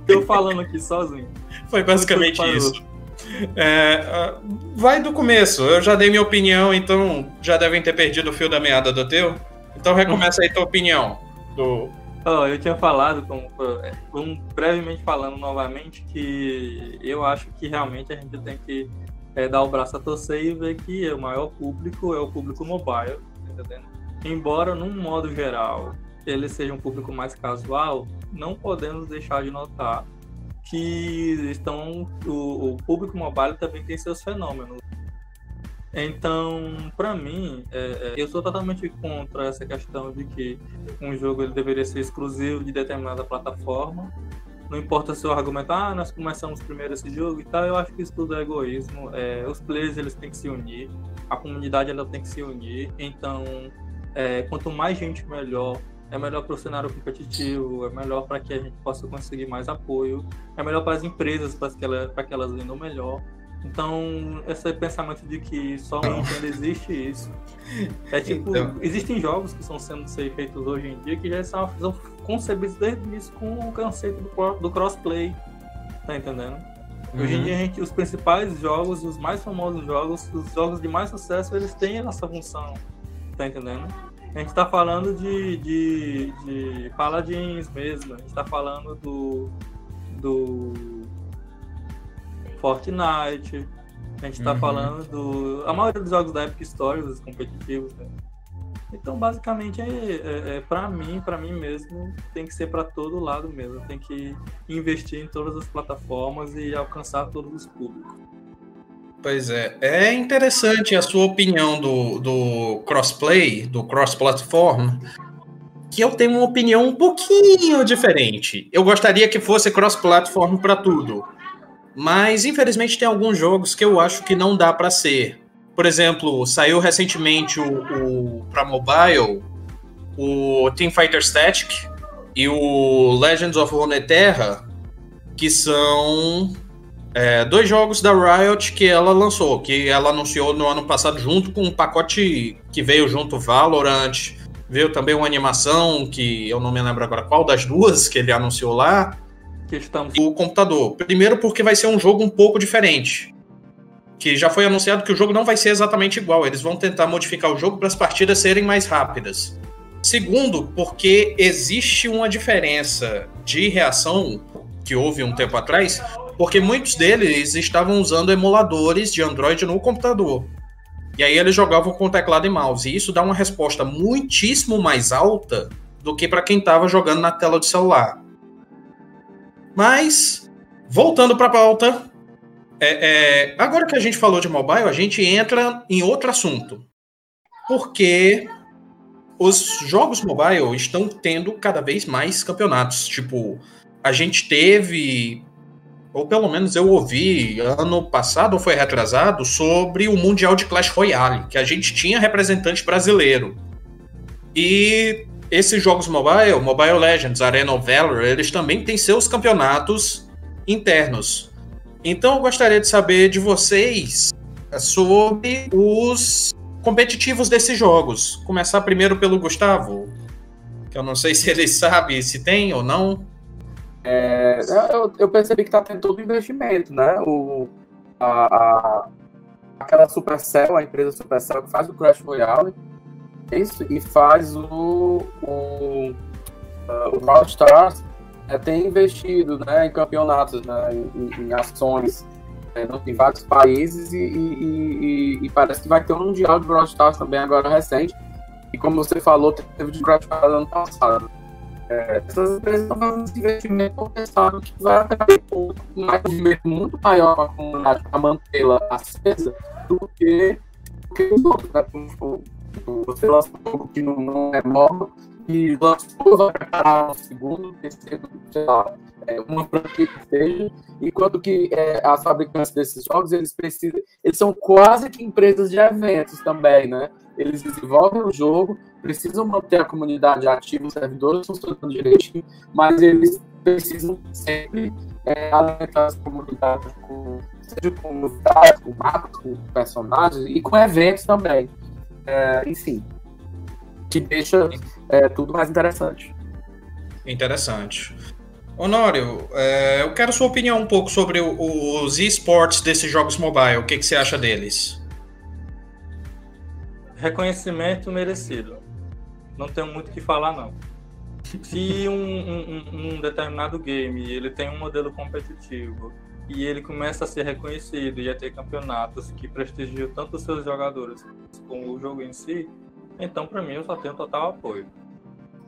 eu falando aqui sozinho. Foi basicamente isso. É, vai do começo. Eu já dei minha opinião, então já devem ter perdido o fio da meada do teu. Então recomeça aí tua opinião do Oh, eu tinha falado, como, brevemente falando novamente, que eu acho que realmente a gente tem que é, dar o braço a torcer e ver que o maior público é o público mobile? Embora, num modo geral, ele seja um público mais casual, não podemos deixar de notar que estão o, o público mobile também tem seus fenômenos. Então, para mim, é, é, eu sou totalmente contra essa questão de que um jogo ele deveria ser exclusivo de determinada plataforma. Não importa se eu argumentar, ah, nós começamos primeiro esse jogo e tal, eu acho que isso tudo é egoísmo. É, os players eles têm que se unir, a comunidade ela tem que se unir. Então, é, quanto mais gente melhor, é melhor para o cenário competitivo, é melhor para que a gente possa conseguir mais apoio, é melhor para as empresas para que, ela, que elas vendam melhor. Então, esse pensamento de que só no Nintendo existe isso. É tipo, então... existem jogos que estão sendo feitos hoje em dia que já são, concebidos desde o início com o conceito do, do crossplay. Tá entendendo? Uhum. Hoje em uhum. dia, gente, os principais jogos, os mais famosos jogos, os jogos de mais sucesso, eles têm essa função. Tá entendendo? A gente tá falando de, de, de Paladins mesmo, a gente tá falando do, do Fortnite, A gente tá uhum. falando do. A maioria dos jogos da Epic Story, os competitivos, né? Então, basicamente, é, é, é para mim, para mim mesmo, tem que ser para todo lado mesmo. Tem que investir em todas as plataformas e alcançar todos os públicos. Pois é. É interessante a sua opinião do, do crossplay, do cross-platform, que eu tenho uma opinião um pouquinho diferente. Eu gostaria que fosse cross-platform para tudo. Mas, infelizmente, tem alguns jogos que eu acho que não dá para ser. Por exemplo, saiu recentemente o, o para mobile o Team Fighter Static e o Legends of Runeterra, que são é, dois jogos da Riot que ela lançou, que ela anunciou no ano passado junto com um pacote que veio junto Valorant, veio também uma animação que eu não me lembro agora qual das duas que ele anunciou lá. Que estamos... O computador. Primeiro porque vai ser um jogo um pouco diferente que já foi anunciado que o jogo não vai ser exatamente igual. Eles vão tentar modificar o jogo para as partidas serem mais rápidas. Segundo, porque existe uma diferença de reação que houve um tempo atrás, porque muitos deles estavam usando emuladores de Android no computador. E aí eles jogavam com teclado e mouse. E isso dá uma resposta muitíssimo mais alta do que para quem estava jogando na tela de celular. Mas, voltando para a pauta, é, é, agora que a gente falou de mobile, a gente entra em outro assunto. Porque os jogos mobile estão tendo cada vez mais campeonatos. Tipo, a gente teve, ou pelo menos eu ouvi ano passado ou foi retrasado, sobre o Mundial de Clash Royale, que a gente tinha representante brasileiro. E esses jogos mobile, Mobile Legends, Arena of Valor, eles também têm seus campeonatos internos. Então eu gostaria de saber de vocês sobre os competitivos desses jogos. Começar primeiro pelo Gustavo, que eu não sei se ele sabe se tem ou não. É, eu, eu, percebi que está tendo todo investimento, né? O, a, a, aquela Supercell, a empresa Supercell que faz o Crash Royale, isso, e faz o, o, uh, o Brawl Stars, é, tem investido né, em campeonatos, né, em, em ações né, em vários países e, e, e, e, parece que vai ter um Mundial de Brawl Stars também agora recente. E como você falou, teve de Brawl ano passado. É, essas empresas estão fazendo esse investimento porque sabem que vai atrair um investimento muito maior para a comunidade para mantê-la acesa do que, do que os outros. Né? Você lança um jogo que não, não é móvel e lançou, vai preparar um segundo, terceiro, sei lá, é, uma franquia que seja, enquanto que é, as fabricantes desses jogos, eles precisam, eles são quase que empresas de eventos também, né? Eles desenvolvem o jogo, precisam manter a comunidade ativa, os servidores funcionando direitinho, mas eles precisam sempre é, alimentar as comunidades com, seja com novidades, com mapas, com personagens e com eventos também. É, enfim, que deixa é, tudo mais interessante. Interessante. Honório, é, eu quero sua opinião um pouco sobre o, os esportes desses jogos mobile. O que, que você acha deles? Reconhecimento merecido. Não tenho muito o que falar, não. Se um, um, um, determinado game ele tem um modelo competitivo e ele começa a ser reconhecido e a ter campeonatos que prestigiam tanto os seus jogadores como o jogo em si, então, para mim, eu só tenho total apoio.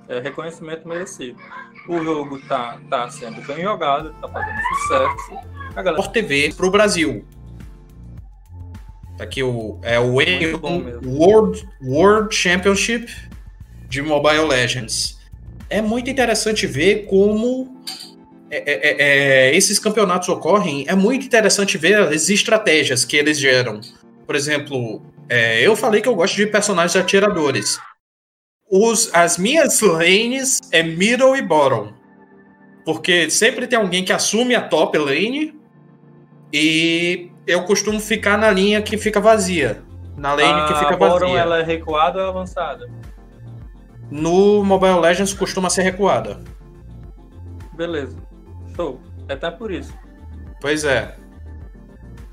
É reconhecimento merecido. O jogo tá, tá sendo bem jogado, tá fazendo sucesso. A galera... Por TV pro Brasil. Tá aqui o, é o World, World Championship de Mobile Legends. É muito interessante ver como é, é, é, é, esses campeonatos ocorrem. É muito interessante ver as estratégias que eles geram. Por exemplo, é, eu falei que eu gosto de personagens atiradores. Os, as minhas lanes é middle e bottom. Porque sempre tem alguém que assume a top lane e eu costumo ficar na linha que fica vazia. Na lane que fica vazia. Bottom ela é recuada ou avançada? No Mobile Legends costuma ser recuada. Beleza. É até por isso. Pois é.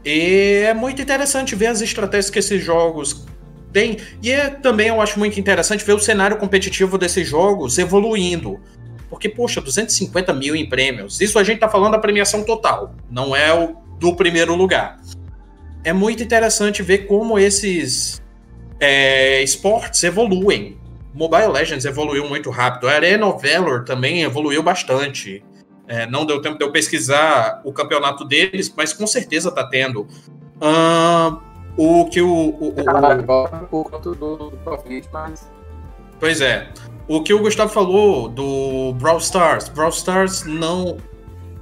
E é muito interessante ver as estratégias que esses jogos têm. E é, também eu acho muito interessante ver o cenário competitivo desses jogos evoluindo. Porque, poxa, 250 mil em prêmios. Isso a gente tá falando da premiação total, não é o do primeiro lugar. é muito interessante ver como esses é, esportes evoluem. Mobile Legends evoluiu muito rápido. A Arena of Valor também evoluiu bastante. É, não deu tempo de eu pesquisar o campeonato deles, mas com certeza tá tendo. O que o. o, o, o... Pois é. O que o Gustavo falou do Brawl Stars. Brawl Stars não.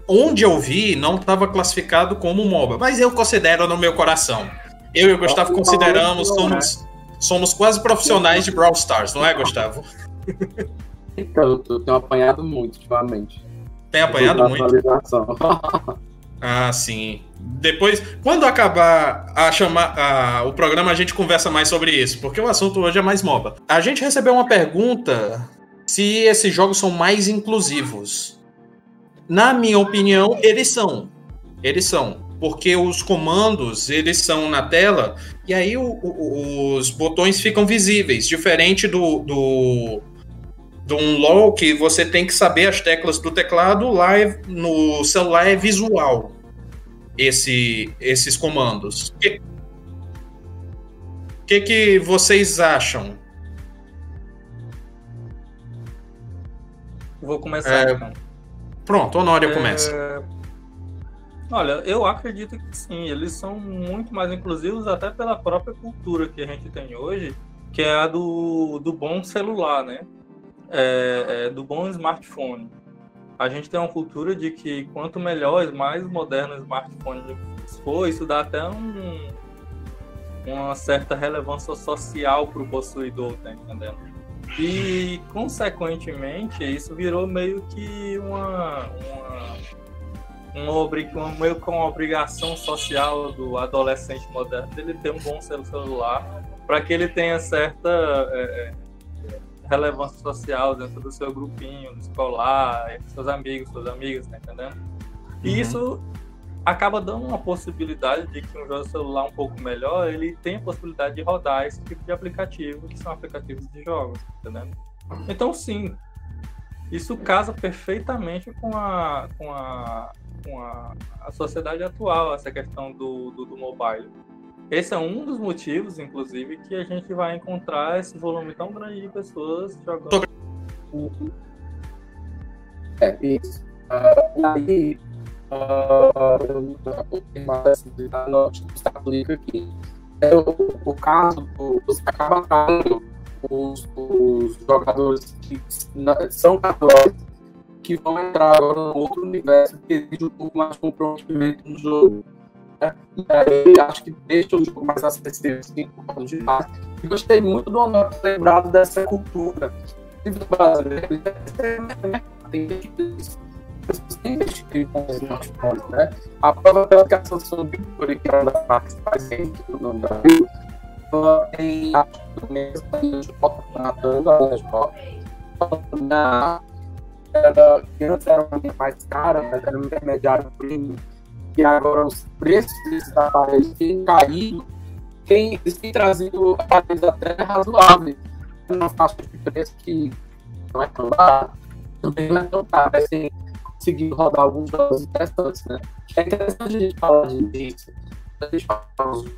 Onde eu vi, não estava classificado como MOBA, mas eu considero no meu coração. Eu e o Gustavo consideramos, somos, somos quase profissionais de Brawl Stars, não é, Gustavo? Então, eu tenho apanhado muito ultimamente. Tem apanhado muito? ah, sim. Depois, quando acabar a chamar a, o programa, a gente conversa mais sobre isso, porque o assunto hoje é mais MOBA. A gente recebeu uma pergunta se esses jogos são mais inclusivos. Na minha opinião, eles são. Eles são. Porque os comandos, eles são na tela, e aí o, o, os botões ficam visíveis, diferente do, do, de um LOL que você tem que saber as teclas do teclado, live no celular é visual esse, esses comandos. O que, que, que vocês acham? Vou começar é... então. Pronto, Honória é... começa. Olha, eu acredito que sim, eles são muito mais inclusivos até pela própria cultura que a gente tem hoje, que é a do, do bom celular, né? É, é, do bom smartphone. A gente tem uma cultura de que quanto melhor, mais moderno o smartphone for, isso dá até um, uma certa relevância social para o possuidor, tá entendendo? E, consequentemente, isso virou meio que uma, uma, uma, meio que uma obrigação social do adolescente moderno dele ter um bom celular para que ele tenha certa é, é relevância social dentro do seu grupinho escolar, entre seus amigos, suas amigas, tá entendendo? E uhum. isso acaba dando uma possibilidade de que um jogo celular um pouco melhor, ele tem a possibilidade de rodar esse tipo de aplicativo, que são aplicativos de jogos, tá entendendo? Então, sim, isso casa perfeitamente com a, com a, com a, a sociedade atual, essa questão do, do, do mobile. Esse é um dos motivos, inclusive, que a gente vai encontrar esse volume tão grande de pessoas jogando. É, isso. Uh, e aí, uh, eu não explica aqui. É o, o caso do, você acaba trazendo os, os jogadores que são católicos que vão entrar agora no outro universo que exige um pouco mais comprometimento no jogo e aí acho que deixa o jogo mais acessível assim, por causa de massa. E gostei muito do Honor lembrado dessa cultura. O brasileiro tem investir com os smartphones, né? A prova pela que a Samsung Victory, que é uma das marcas mais recentes no Brasil, ela tem acho que mesmo de foto matando a na era, antes era mais cara, mas era um intermediário premium que agora os preços desses aparelhos têm caído, tem, eles têm trazido aparelhos até razoáveis, uma faixa de preço que não é tão barato, também não é tão caro, é assim, conseguir rodar alguns jogos interessantes, né? É interessante a gente falar disso, a gente falar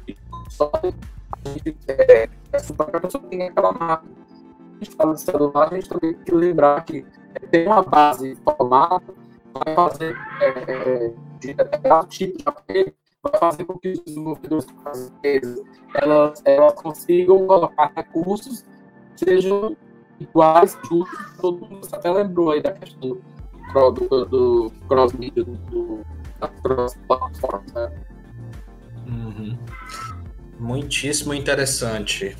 de só a gente é, é super que a pessoa tem aquela marca. A gente fala de celular, a gente também tem que lembrar que tem uma base formada, vai fazer é, é de determinado tipo de aparelho vai fazer com que os desenvolvedores elas, elas consigam colocar recursos que sejam iguais, justos, todo mundo até lembrou aí da questão do, do, do cross-media, do, da cross-platform, né? Uhum. Muitíssimo interessante.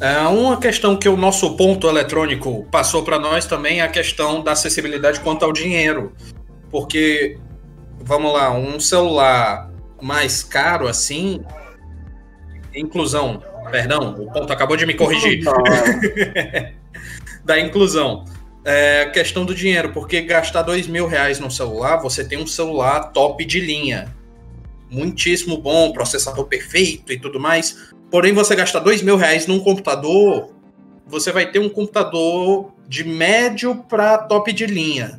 É, uma questão que o nosso ponto eletrônico passou para nós também é a questão da acessibilidade quanto ao dinheiro. Porque vamos lá, um celular mais caro assim, inclusão, perdão, o ponto acabou de me corrigir. da inclusão. É, questão do dinheiro, porque gastar dois mil reais num celular, você tem um celular top de linha. Muitíssimo bom, processador perfeito e tudo mais. Porém, você gastar dois mil reais num computador, você vai ter um computador de médio para top de linha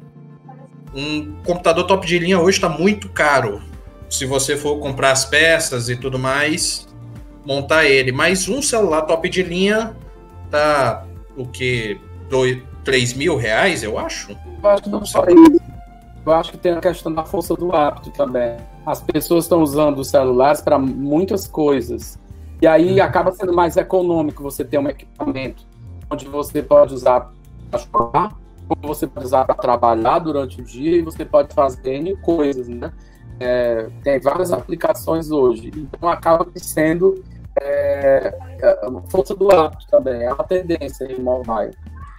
um computador top de linha hoje está muito caro. se você for comprar as peças e tudo mais, montar ele. Mas um celular top de linha tá o que? 3 mil reais, eu acho? Eu acho que não só isso. Eu acho que tem a questão da força do hábito também. As pessoas estão usando os celulares para muitas coisas. E aí uhum. acaba sendo mais econômico você ter um equipamento onde você pode usar para jogar, você pode usar para trabalhar durante o dia e você pode fazer N coisas, né? É, tem várias aplicações hoje. Então acaba sendo é, é força do hábito também, é uma tendência em mobile.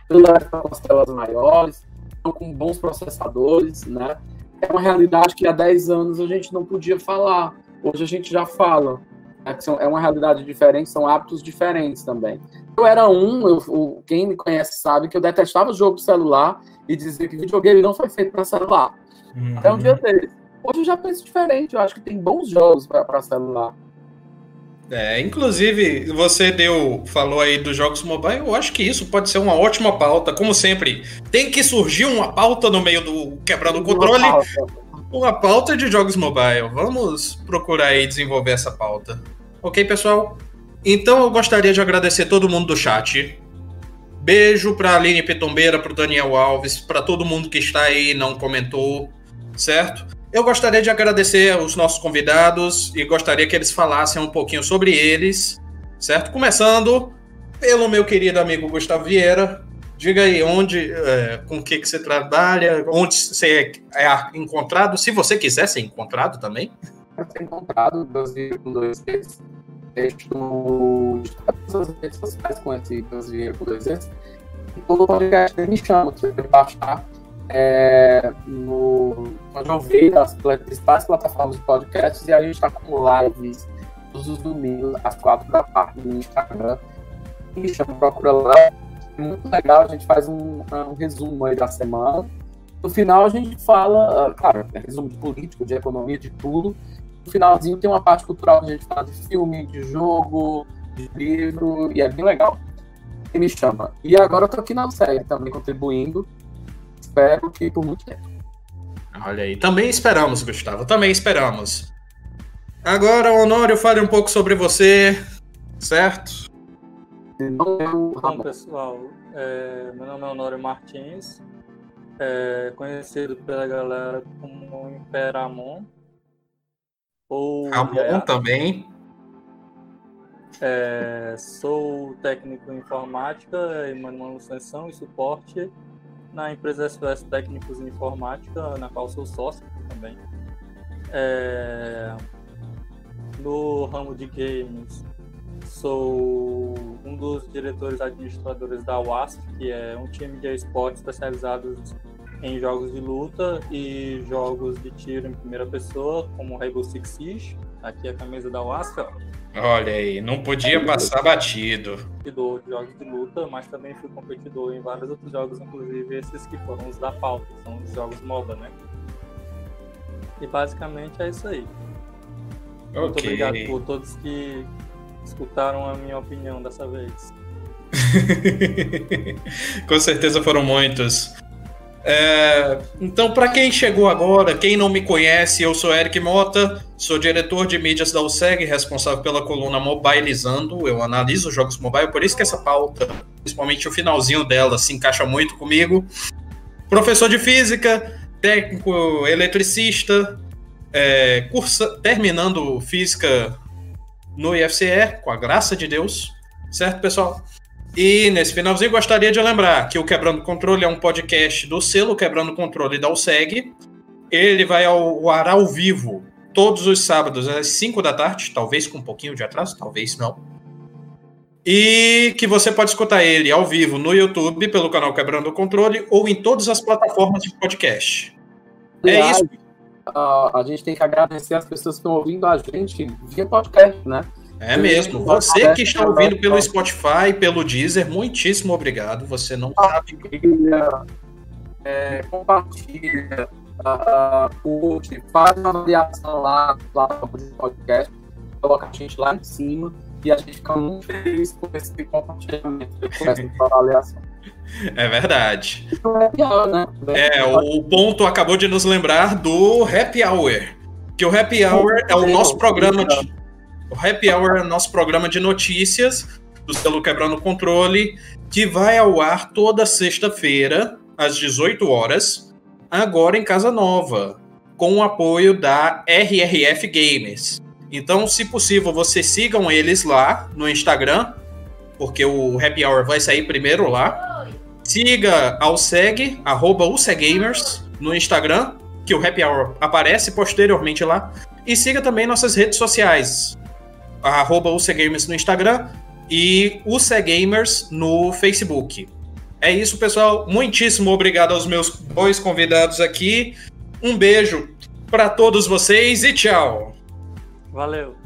Celulares com as telas maiores, com bons processadores, né? É uma realidade que há 10 anos a gente não podia falar. Hoje a gente já fala. É, é uma realidade diferente, são hábitos diferentes também. Eu era um, eu, quem me conhece sabe que eu detestava jogo de celular e dizia que videogame não foi feito para celular. Uhum. Até um dia dele. Hoje eu já penso diferente, eu acho que tem bons jogos para celular. É, inclusive, você deu, falou aí dos jogos mobile, eu acho que isso pode ser uma ótima pauta. Como sempre, tem que surgir uma pauta no meio do quebrando o controle. Uma pauta. uma pauta de jogos mobile. Vamos procurar aí desenvolver essa pauta. Ok, pessoal? Então eu gostaria de agradecer todo mundo do chat. Beijo para Aline Pitombeira, para o Daniel Alves, para todo mundo que está aí e não comentou, certo? Eu gostaria de agradecer os nossos convidados e gostaria que eles falassem um pouquinho sobre eles, certo? Começando pelo meu querido amigo Gustavo Vieira. Diga aí onde, é, com o que, que você trabalha, onde você é encontrado, se você quiser ser encontrado também. Eu ser encontrado, 12, 12, 13 do das redes sociais com esse dinheiro por exemplo. E todo podcast me chama, você pode baixar é, no, pode ouvir as principais plataformas de podcasts e a gente está com lives todos os domingos às quatro da tarde no Instagram. Me chama, procura lá. É muito legal, a gente faz um, um resumo aí da semana. No final a gente fala, ah, claro, é resumo de político, de economia, de tudo. No finalzinho tem uma parte cultural que a gente fala de filme, de jogo, de livro, e é bem legal. E me chama. E agora eu tô aqui na série também contribuindo espero que por muito tempo. Olha aí, também esperamos, Gustavo, também esperamos. Agora, Honório, fale um pouco sobre você, certo? Bom, pessoal, é, meu nome é Honório Martins, é, conhecido pela galera como Imperamon. Ou Ramon também. É, sou técnico em informática e manutenção e suporte na empresa SOS Técnicos em Informática, na qual sou sócio também. É... No ramo de games, sou um dos diretores administradores da WASP, que é um time de esportes especializados em jogos de luta e jogos de tiro em primeira pessoa, como Rainbow Six Siege. Aqui é a camisa da WASP, ó. Olha aí, não podia passar batido. Competidor de jogos de luta, mas também fui competidor em vários outros jogos, inclusive esses que foram os da pauta, são os jogos MOBA, né? E basicamente é isso aí. Okay. Muito obrigado por todos que escutaram a minha opinião dessa vez. Com certeza foram muitos. É, então, para quem chegou agora, quem não me conhece, eu sou Eric Mota, sou diretor de mídias da USEG, responsável pela coluna Mobilizando. Eu analiso jogos mobile, por isso que essa pauta, principalmente o finalzinho dela, se encaixa muito comigo. Professor de física, técnico eletricista, é, cursa, terminando física no IFCE, com a graça de Deus. Certo, pessoal? E nesse finalzinho gostaria de lembrar que o Quebrando Controle é um podcast do selo Quebrando Controle da USEG. Ele vai ao ar ao vivo todos os sábados às 5 da tarde, talvez com um pouquinho de atraso, talvez não. E que você pode escutar ele ao vivo no YouTube, pelo canal Quebrando Controle, ou em todas as plataformas de podcast. é isso. a gente tem que agradecer as pessoas que estão ouvindo a gente via podcast, né? É mesmo. Você que está ouvindo pelo Spotify, pelo Deezer, muitíssimo obrigado. Você não sabe. É, compartilha, uh, curte, faz uma avaliação lá no podcast, coloca a gente lá em cima e a gente fica muito feliz com esse compartilhamento, com essa avaliação. É verdade. É, né? é, o ponto acabou de nos lembrar do Happy Hour Que o Happy Hour é o nosso programa de, o Happy Hour é nosso programa de notícias do selo Quebrando o Controle, que vai ao ar toda sexta-feira, às 18 horas, agora em Casa Nova, com o apoio da RRF Games. Então, se possível, vocês sigam eles lá no Instagram, porque o Happy Hour vai sair primeiro lá. Siga ao SEG, arroba UCGamers, no Instagram, que o Happy Hour aparece posteriormente lá. E siga também nossas redes sociais, arroba UCGamers no Instagram e UCGamers no Facebook. É isso, pessoal. Muitíssimo obrigado aos meus dois convidados aqui. Um beijo para todos vocês e tchau. Valeu.